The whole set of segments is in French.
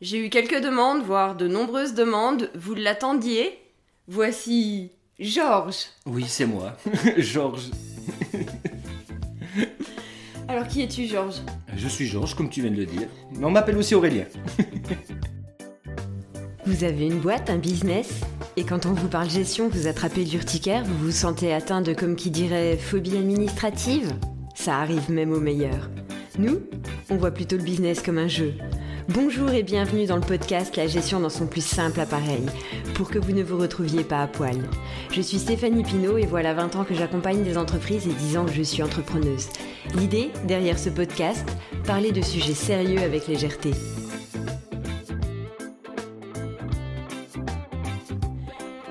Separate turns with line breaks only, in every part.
J'ai eu quelques demandes, voire de nombreuses demandes. Vous l'attendiez? Voici Georges.
Oui, c'est moi, Georges.
Alors qui es-tu, Georges?
Je suis Georges, comme tu viens de le dire. Mais on m'appelle aussi Aurélien.
Vous avez une boîte, un business? Et quand on vous parle gestion, vous attrapez l'urticaire, vous vous sentez atteint de, comme qui dirait, phobie administrative? Ça arrive même aux meilleurs. Nous, on voit plutôt le business comme un jeu. Bonjour et bienvenue dans le podcast La gestion dans son plus simple appareil, pour que vous ne vous retrouviez pas à poil. Je suis Stéphanie Pinault et voilà 20 ans que j'accompagne des entreprises et 10 ans que je suis entrepreneuse. L'idée, derrière ce podcast, parler de sujets sérieux avec légèreté.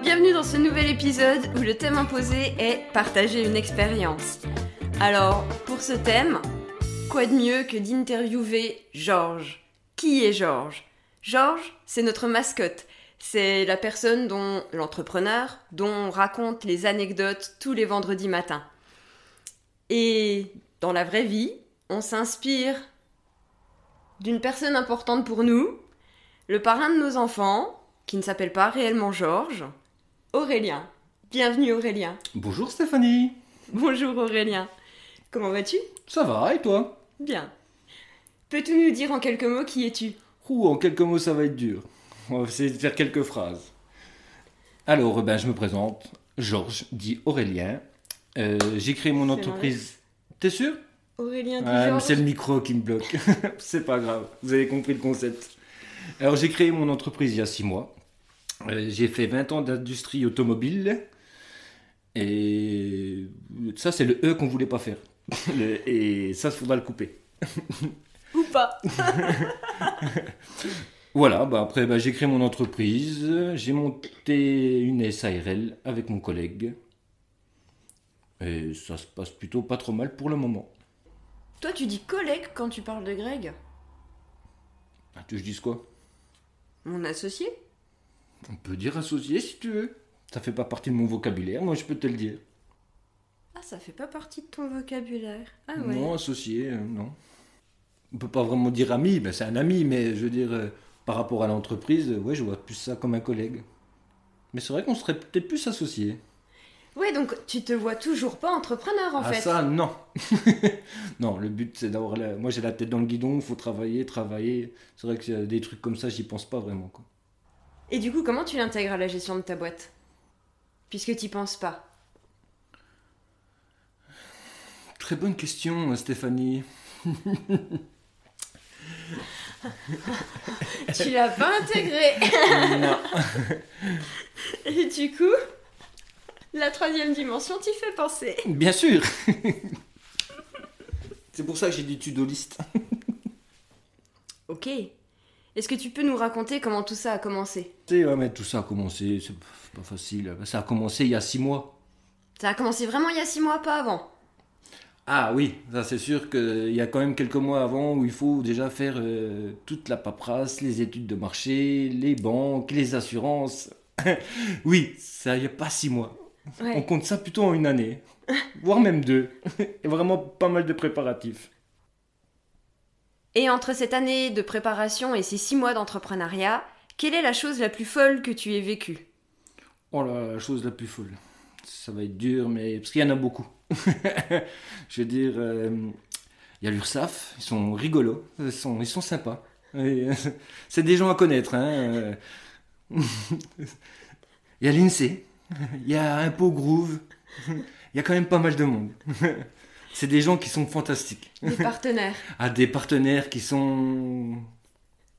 Bienvenue dans ce nouvel épisode où le thème imposé est partager une expérience. Alors, pour ce thème, quoi de mieux que d'interviewer Georges? Qui est Georges? Georges, c'est notre mascotte. C'est la personne dont l'entrepreneur, dont on raconte les anecdotes tous les vendredis matins. Et dans la vraie vie, on s'inspire d'une personne importante pour nous, le parrain de nos enfants, qui ne s'appelle pas réellement Georges, Aurélien. Bienvenue Aurélien.
Bonjour Stéphanie.
Bonjour Aurélien. Comment vas-tu?
Ça va, et toi?
Bien. Peux-tu nous dire en quelques mots qui es-tu?
Ouh, en quelques mots, ça va être dur. On va essayer de faire quelques phrases. Alors, ben, je me présente. Georges, dit Aurélien. Euh, J'ai créé mon entreprise. T'es sûr?
Aurélien dit
Ah, mais c'est le micro qui me bloque. c'est pas grave, vous avez compris le concept. Alors, j'ai créé mon entreprise il y a 6 mois. Euh, j'ai fait 20 ans d'industrie automobile. Et ça, c'est le E qu'on voulait pas faire. Et ça, il faudra le couper.
Pas
Voilà, bah après bah, j'ai créé mon entreprise, j'ai monté une SARL avec mon collègue. Et ça se passe plutôt pas trop mal pour le moment.
Toi tu dis collègue quand tu parles de Greg?
Ah, Tu je dise quoi?
Mon associé
On peut dire associé si tu veux. Ça fait pas partie de mon vocabulaire, moi je peux te le dire.
Ah ça fait pas partie de ton vocabulaire. Ah ouais.
Non, associé, euh, non. On peut pas vraiment dire ami, ben, c'est un ami, mais je veux dire, euh, par rapport à l'entreprise, euh, ouais, je vois plus ça comme un collègue. Mais c'est vrai qu'on serait peut-être plus associés.
Ouais donc tu te vois toujours pas entrepreneur en
ah
fait.
ça, non. non, le but c'est d'avoir la... Moi j'ai la tête dans le guidon, faut travailler, travailler. C'est vrai que euh, des trucs comme ça, j'y pense pas vraiment. Quoi.
Et du coup comment tu l'intègres à la gestion de ta boîte? Puisque t'y penses pas.
Très bonne question, Stéphanie.
tu l'as pas intégré
non.
Et du coup, la troisième dimension t'y fait penser.
Bien sûr. c'est pour ça que j'ai dit tudoliste.
Ok. Est-ce que tu peux nous raconter comment tout ça a commencé?
Tu sais, ouais, mais tout ça a commencé, c'est pas facile. Ça a commencé il y a six mois.
Ça a commencé vraiment il y a six mois, pas avant?
Ah oui, ça c'est sûr qu'il y a quand même quelques mois avant où il faut déjà faire euh, toute la paperasse, les études de marché, les banques, les assurances. oui, ça n'y a pas six mois. On compte ça plutôt en une année, voire même deux. Et vraiment pas mal de préparatifs.
Et entre cette année de préparation et ces six mois d'entrepreneuriat, quelle est la chose la plus folle que tu aies vécue?
Oh là, la chose la plus folle. Ça va être dur, mais parce qu'il y en a beaucoup. Je veux dire, euh, il y a l'URSAF, ils sont rigolos, ils sont, ils sont sympas. Euh, C'est des gens à connaître. Hein. Il y a l'INSEE, il y a Impôt Groove, il y a quand même pas mal de monde. C'est des gens qui sont fantastiques.
Des partenaires.
À des partenaires qui sont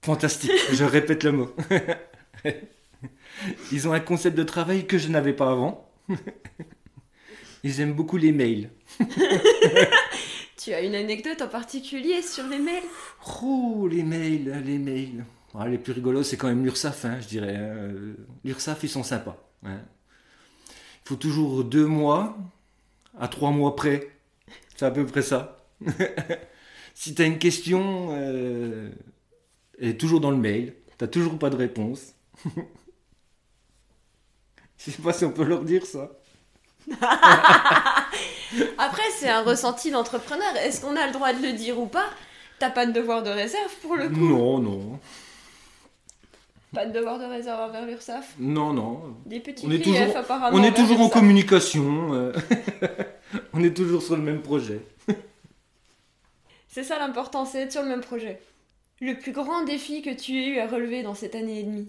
fantastiques. Je répète le mot. Ils ont un concept de travail que je n'avais pas avant. Ils aiment beaucoup les mails.
Tu as une anecdote en particulier sur les mails?
Oh, les mails, les mails. Ah, les plus rigolos, c'est quand même l'URSAF, hein, je dirais. hein. L'URSAF, ils sont sympas. hein. Il faut toujours deux mois à trois mois près. C'est à peu près ça. si tu as une question, euh, elle est toujours dans le mail. T'as toujours pas de réponse. Je sais pas si on peut leur dire ça.
Après, c'est un ressenti d'entrepreneur. Est-ce qu'on a le droit de le dire ou pas? T'as pas de devoir de réserve pour le coup?
Non, non.
Pas de devoir de réserve envers l'URSSAF?
Non, non.
Des petits
On est
griefs
toujours-
apparemment.
On est toujours en communication. euh. on est toujours sur le même projet.
C'est ça l'important, c'est d'être sur le même projet. Le plus grand défi que tu aies eu à relever dans cette année et demie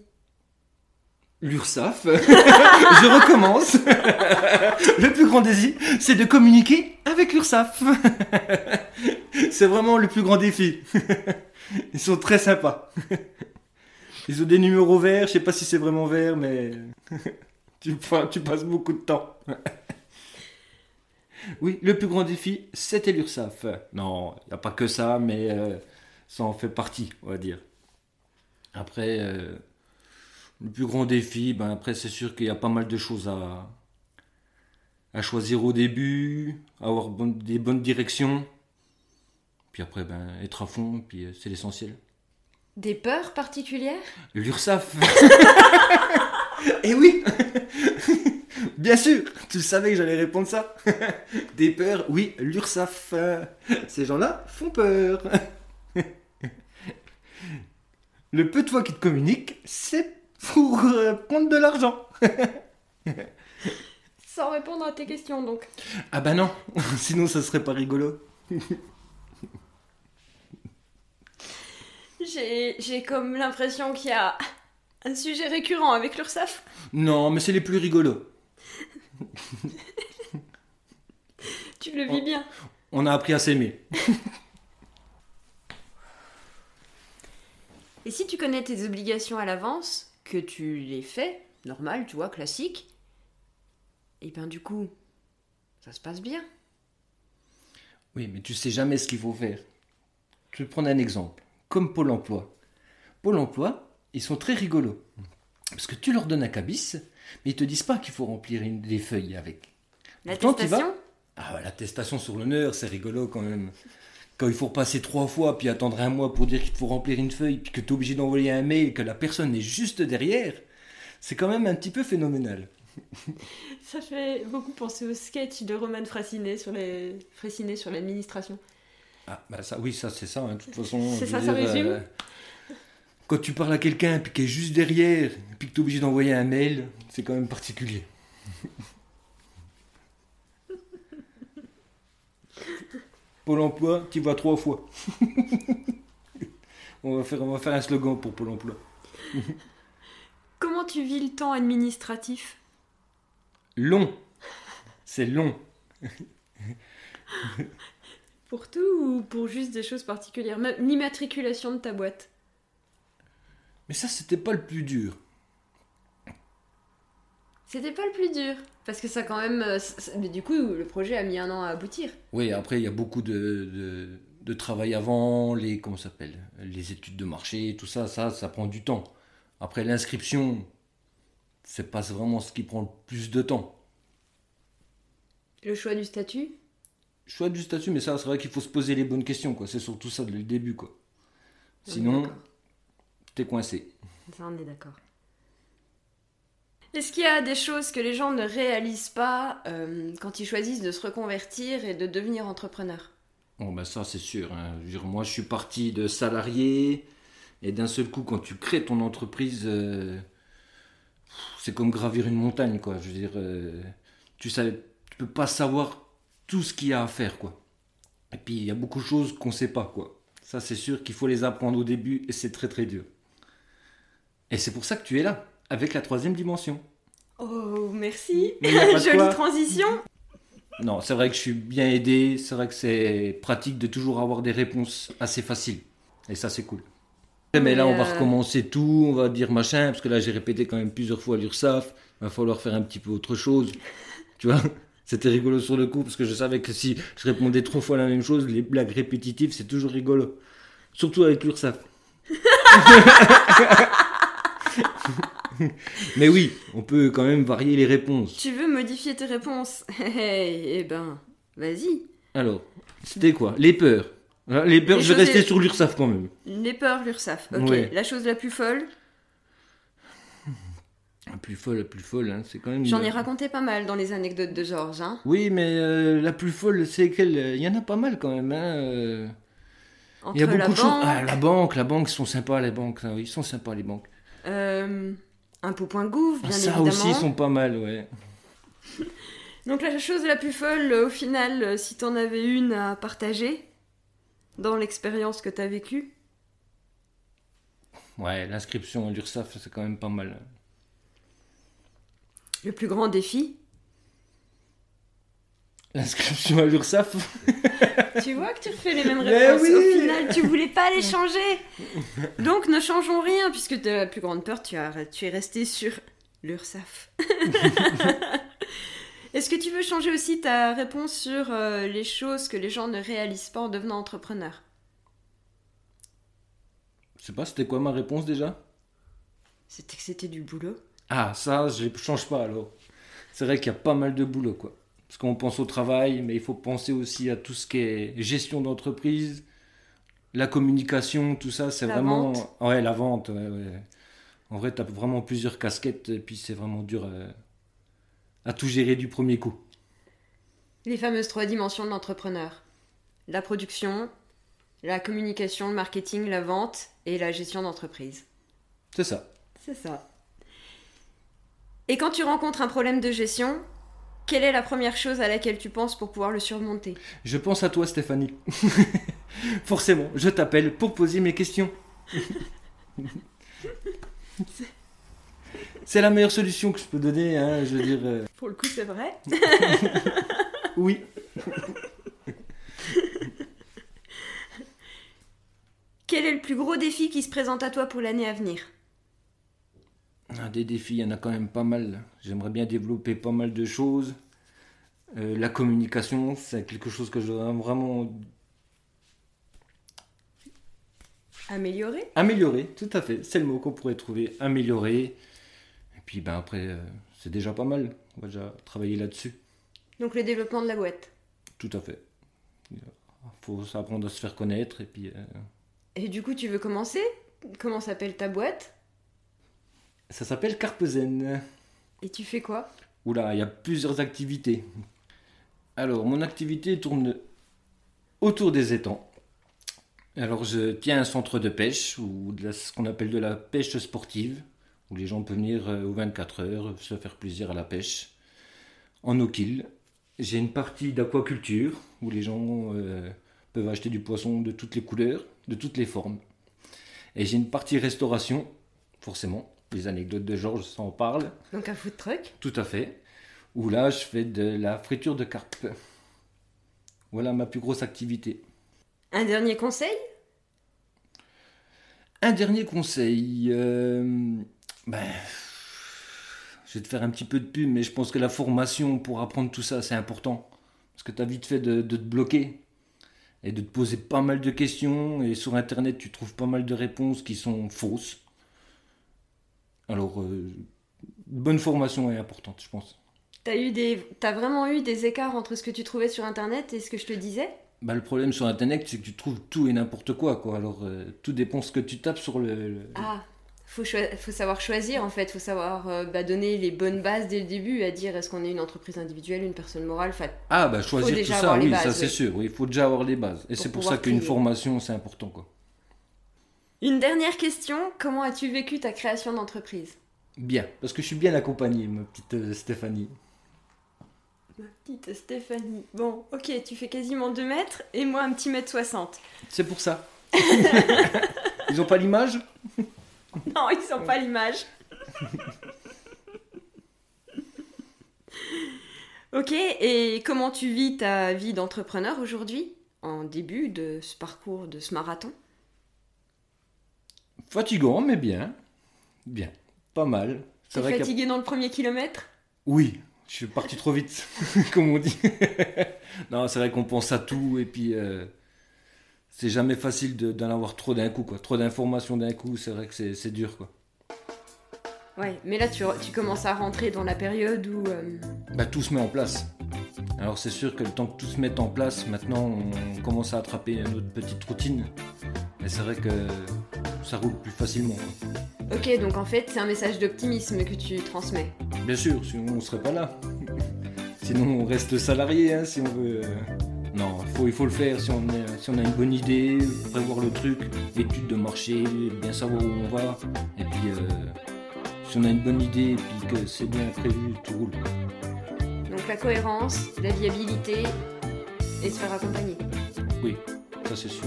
L'URSSAF, je recommence. le plus grand désir, c'est de communiquer avec l'URSSAF. c'est vraiment le plus grand défi. Ils sont très sympas. Ils ont des numéros verts, je sais pas si c'est vraiment vert, mais tu, passes beaucoup de temps. oui, le plus grand défi, c'était l'URSSAF. Non, il n'y a pas que ça, mais euh, ça en fait partie, on va dire. Après, euh, le plus grand défi, ben après c'est sûr qu'il y a pas mal de choses à, à choisir au début, avoir des bonnes directions. Puis après, ben, être à fond, puis euh, c'est l'essentiel.
Des peurs particulières?
L'URSSAF Eh oui Bien sûr Tu savais que j'allais répondre ça Des peurs, oui, l'URSSAF. euh, Ces gens-là font peur. Le peu de fois qu'ils te communiquent, c'est pour euh, prendre de l'argent.
Sans répondre à tes questions donc.
Ah bah non, sinon ça serait pas rigolo.
J'ai comme l'impression qu'il y a un sujet récurrent avec l'URSSAF.
Non, mais c'est les plus rigolos.
Tu le vis bien.
On a appris à s'aimer.
Et si tu connais tes obligations à l'avance, que tu les fais, normal, tu vois, classique, et ben du coup, ça se passe bien.
Oui, mais tu sais jamais ce qu'il faut faire. Je vais te prendre un exemple. Comme Pôle emploi. Pôle emploi, ils sont très rigolos. Parce que tu leur donnes un cabis, mais ils te disent pas qu'il faut remplir une, des feuilles avec.
L'attestation?
Ah, l'attestation sur l'honneur, c'est rigolo quand même. Quand il faut repasser trois fois, puis attendre un mois pour dire qu'il faut remplir une feuille, puis que tu es obligé d'envoyer un mail, que la personne est juste derrière, c'est quand même un petit peu phénoménal.
Ça fait beaucoup penser au sketch de Roman Frassinet sur les Frassinet sur l'administration.
Ah, bah ça, oui, ça, c'est ça, hein, de toute façon.
C'est ça, ça résume
euh, Quand tu parles à quelqu'un, puis qui est juste derrière, puis que tu es obligé d'envoyer un mail, c'est quand même particulier. Pôle emploi, tu vas trois fois. on, va faire, on va faire un slogan pour Pôle emploi.
Comment tu vis le temps administratif?
Long. C'est long.
Pour tout ou pour juste des choses particulières? L'immatriculation de ta boîte?
Mais ça, c'était pas le plus dur.
C'était pas le plus dur. Parce que ça quand même... euh, Mais du coup, le projet a mis un an à aboutir.
Oui, après, il y a beaucoup de, de, de travail avant, les, comment s'appelle, les études de marché, tout ça, ça, ça prend du temps. Après, l'inscription, c'est pas vraiment ce qui prend le plus de temps.
Le choix du statut?
Choix du statut, mais ça, c'est vrai qu'il faut se poser les bonnes questions, quoi. C'est surtout ça dès le début, quoi. Sinon, t'es coincé.
Ça, on est d'accord. Est-ce qu'il y a des choses que les gens ne réalisent pas euh, quand ils choisissent de se reconvertir et de devenir entrepreneur?
Bon, ben ça, c'est sûr. hein. Je veux dire, moi, je suis parti de salarié, et d'un seul coup, quand tu crées ton entreprise, euh, c'est comme gravir une montagne, quoi. Je veux dire, euh, tu sais, tu peux pas savoir tout ce qu'il y a à faire, quoi. Et puis, il y a beaucoup de choses qu'on sait pas, quoi. Ça, c'est sûr qu'il faut les apprendre au début, et c'est très, très dur. Et c'est pour ça que tu es là, avec la troisième dimension.
Oh, merci Jolie transition
Non, c'est vrai que je suis bien aidé, c'est vrai que c'est pratique de toujours avoir des réponses assez faciles. Et ça, c'est cool. Mais là, on va
euh,
recommencer tout, on va dire machin, parce que là, j'ai répété quand même plusieurs fois l'URSAF, il va falloir faire un petit peu autre chose. Tu vois C'était rigolo sur le coup, parce que je savais que si je répondais trois fois la même chose, les blagues répétitives, c'est toujours rigolo. Surtout avec l'URSAF. Mais oui, on peut quand même varier les réponses.
Tu veux modifier tes réponses? Eh ben, vas-y.
Alors, c'était quoi? Les peurs. Hein, Les peurs,
Les
je vais rester
est-
sur l'URSAF quand même.
Les peurs, l'URSAF. Ok.
Ouais.
La chose la plus folle,
La plus folle, la plus folle, hein, c'est quand même.
j'en ai raconté pas mal dans les anecdotes de Georges. Hein.
Oui, mais euh, la plus folle, c'est quelle? Il y en a pas mal quand même. Hein. euh.
Entre
Il y a beaucoup
la
de choses. Ah, la banque, la banque, ils sont sympas, les banques. Ils sont sympas, les banques.
Euh, Impôts.gouv, bien
Ah, ça
évidemment.
aussi, ils sont pas mal, ouais.
Donc la chose la plus folle, euh, au final, euh, si t'en avais une à partager dans l'expérience que t'as vécue,
Ouais, l'inscription à l'URSSAF, c'est quand même pas mal.
le plus grand défi,
L'inscription à l'URSSAF
tu vois que tu refais les mêmes
Mais
réponses.
oui.
Au final, tu voulais pas les changer. Donc ne changeons rien, puisque de la plus grande peur, tu, as, tu es resté sur l'URSAF. Est-ce que tu veux changer aussi ta réponse sur euh, les choses que les gens ne réalisent pas en devenant entrepreneur
Je sais pas, c'était quoi ma réponse déjà?
C'était que c'était du boulot.
Ah, ça, je ne change pas alors. C'est vrai qu'il y a pas mal de boulot, quoi. Parce qu'on pense au travail, mais il faut penser aussi à tout ce qui est gestion d'entreprise, la communication, tout ça, c'est vraiment...
vente.
Ouais, la vente, ouais, ouais. En vrai, tu as vraiment plusieurs casquettes, et puis c'est vraiment dur euh, à tout gérer du premier coup.
Les fameuses trois dimensions de l'entrepreneur. La production, la communication, le marketing, la vente et la gestion d'entreprise.
C'est ça.
C'est ça. Et quand tu rencontres un problème de gestion, quelle est la première chose à laquelle tu penses pour pouvoir le surmonter?
Je pense à toi, Stéphanie. Forcément, je t'appelle pour poser mes questions. C'est la meilleure solution que je peux donner, hein, je veux dire. euh,
Pour le coup, c'est vrai.
oui.
Quel est le plus gros défi qui se présente à toi pour l'année à venir?
Des défis, il y en a quand même pas mal. J'aimerais bien développer pas mal de choses. Euh, la communication, c'est quelque chose que je vraiment
Améliorer?
Améliorer. Tout à fait, c'est le mot qu'on pourrait trouver. Améliorer. Et puis ben après, euh, c'est déjà pas mal. On va déjà travailler là-dessus.
Donc le développement de la boîte.
Tout à fait. Il faut apprendre à se faire connaître et puis euh,
Et du coup, tu veux commencer? Comment s'appelle ta boîte?
Ça s'appelle Carpezen.
Et tu fais quoi?
Oula, il y a plusieurs activités. Alors, mon activité tourne autour des étangs. Alors, je tiens un centre de pêche ou de la- ce qu'on appelle de la pêche sportive, où les gens peuvent venir euh, aux 24 heures se faire plaisir à la pêche en eau kill. J'ai une partie d'aquaculture où les gens euh, peuvent acheter du poisson de toutes les couleurs, de toutes les formes. Et j'ai une partie restauration, forcément. Les anecdotes de Georges, ça en parle.
Donc un food truck
Tout à fait. Où là, je fais de la friture de carpe. Voilà ma plus grosse activité.
Un dernier conseil?
Un dernier conseil. euh, ben, je vais te faire un petit peu de pub, mais je pense que la formation pour apprendre tout ça, c'est important. Parce que tu as vite fait de, de te bloquer et de te poser pas mal de questions. Et sur Internet, tu trouves pas mal de réponses qui sont fausses. Alors, euh, une bonne formation est importante, je pense.
T'as eu des... T'as vraiment eu des écarts entre ce que tu trouvais sur internet et ce que je te disais?
Bah, le problème sur Internet, c'est que tu trouves tout et n'importe quoi, quoi. Alors, euh, tout dépend ce que tu tapes sur le. le-
Ah, faut, faut savoir choisir en fait, faut savoir euh, bah, donner les bonnes bases dès le début, à dire est-ce qu'on est une entreprise individuelle, une personne morale, enfin,
Ah, bah, choisir tout ça, oui,
bases,
ça c'est
oui.
sûr. Oui, il faut déjà avoir les bases. Et c'est pour ça qu'une formation, c'est important, quoi.
Une dernière question, comment as-tu vécu ta création d'entreprise?
Bien, parce que je suis bien accompagné, ma petite euh, Stéphanie.
Ma petite Stéphanie. Bon, ok, tu fais quasiment 2 mètres et moi un petit mètre 60.
C'est pour ça. Ils ont pas l'image?
Non, ils sont pas l'image. ok, et comment tu vis ta vie d'entrepreneur aujourd'hui, en début de ce parcours, de ce marathon?
Fatigant, mais bien. Bien. Pas mal.
T'es fatigué dans le premier kilomètre?
Oui, je suis parti trop vite, comme on dit. non, c'est vrai qu'on pense à tout et puis euh, c'est jamais facile de- d'en avoir trop d'un coup, quoi. Trop d'informations d'un coup, c'est vrai que c'est c'est dur, quoi.
Ouais, mais là tu, tu commences à rentrer dans la période où... euh,
Bah, tout se met en place. Alors c'est sûr que le temps que tout se mette en place, maintenant on commence à attraper notre petite routine. Mais c'est vrai que ça roule plus facilement. quoi.
Ok, donc en fait c'est un message d'optimisme que tu transmets.
Bien sûr, sinon on serait pas là. Sinon on reste salarié hein, si on veut. euh. Non, il faut, il faut le faire si on, est- si on a une bonne idée, prévoir le truc, étude de marché, bien savoir où on va. Et puis, euh, si on a une bonne idée et puis que c'est bien prévu, tout roule.
Donc la cohérence, la viabilité et se faire accompagner.
Oui, ça c'est sûr.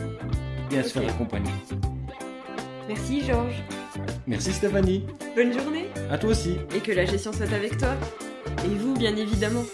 Bien se faire accompagner.
Merci Georges.
Merci Stéphanie.
Bonne journée
À toi aussi.
et que la gestion soit avec toi. Et vous, bien évidemment.